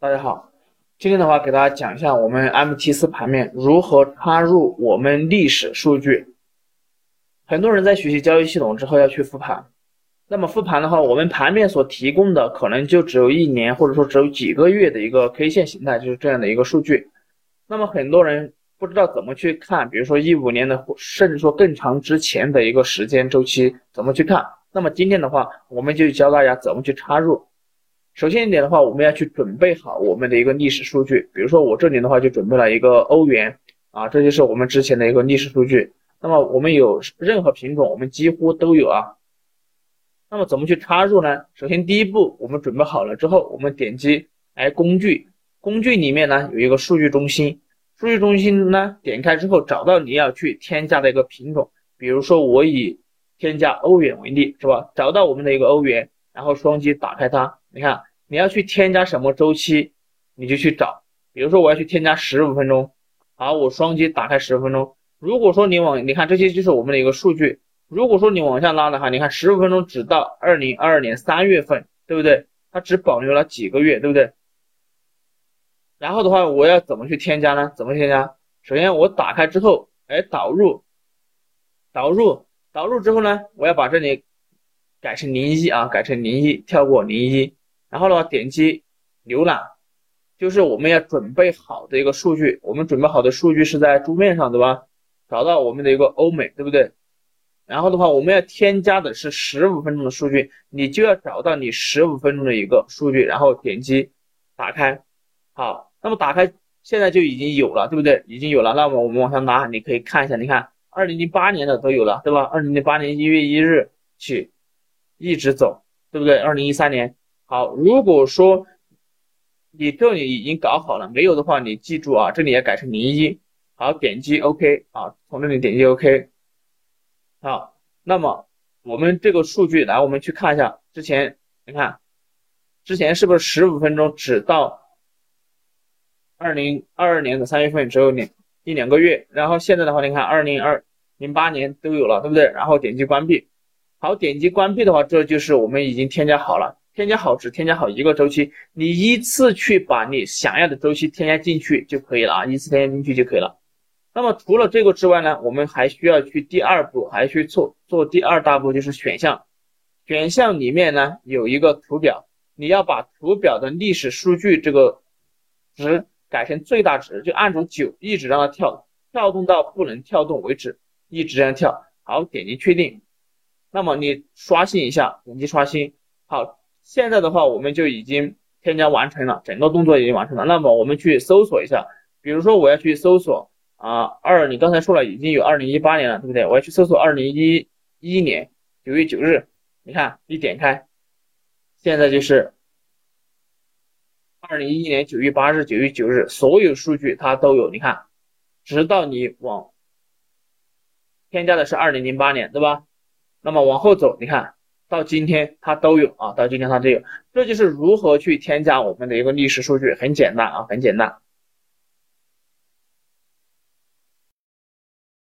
大家好，今天的话给大家讲一下我们 MT4 盘面如何插入我们历史数据。很多人在学习交易系统之后要去复盘，那么复盘的话，我们盘面所提供的可能就只有一年或者说只有几个月的一个 K 线形态，就是这样的一个数据。那么很多人不知道怎么去看，比如说一五年的，甚至说更长之前的一个时间周期怎么去看。那么今天的话，我们就教大家怎么去插入。首先一点的话，我们要去准备好我们的一个历史数据。比如说我这里的话就准备了一个欧元啊，这就是我们之前的一个历史数据。那么我们有任何品种，我们几乎都有啊。那么怎么去插入呢？首先第一步，我们准备好了之后，我们点击哎工具，工具里面呢有一个数据中心，数据中心呢点开之后，找到你要去添加的一个品种。比如说我以添加欧元为例，是吧？找到我们的一个欧元，然后双击打开它，你看。你要去添加什么周期，你就去找。比如说我要去添加十五分钟，好，我双击打开十五分钟。如果说你往，你看这些就是我们的一个数据。如果说你往下拉的话，你看十五分钟只到二零二二年三月份，对不对？它只保留了几个月，对不对？然后的话，我要怎么去添加呢？怎么添加？首先我打开之后，哎，导入，导入，导入之后呢，我要把这里改成零一啊，改成零一，跳过零一。然后的话，点击浏览，就是我们要准备好的一个数据。我们准备好的数据是在桌面上，对吧？找到我们的一个欧美，对不对？然后的话，我们要添加的是十五分钟的数据，你就要找到你十五分钟的一个数据，然后点击打开。好，那么打开现在就已经有了，对不对？已经有了。那么我们往上拉，你可以看一下，你看二零零八年的都有了，对吧？二零零八年一月一日起一直走，对不对？二零一三年。好，如果说你这里已经搞好了，没有的话，你记住啊，这里要改成零一。好，点击 OK 啊，从这里点击 OK。好，那么我们这个数据来，我们去看一下之前，你看之前是不是十五分钟只到二零二二年的三月份只有两一两个月，然后现在的话，你看二零二零八年都有了，对不对？然后点击关闭。好，点击关闭的话，这就是我们已经添加好了。添加好只添加好一个周期，你依次去把你想要的周期添加进去就可以了啊，依次添加进去就可以了。那么除了这个之外呢，我们还需要去第二步，还去做做第二大步，就是选项。选项里面呢有一个图表，你要把图表的历史数据这个值改成最大值，就按住九一直让它跳，跳动到不能跳动为止，一直这样跳。好，点击确定。那么你刷新一下，点击刷新。好。现在的话，我们就已经添加完成了，整个动作已经完成了。那么我们去搜索一下，比如说我要去搜索啊二，你刚才说了已经有二零一八年了，对不对？我要去搜索二零一一年九月九日，你看一点开，现在就是二零一一年九月八日、九月九日，所有数据它都有。你看，直到你往添加的是二零零八年，对吧？那么往后走，你看。到今天它都有啊，到今天它都有，这就是如何去添加我们的一个历史数据，很简单啊，很简单。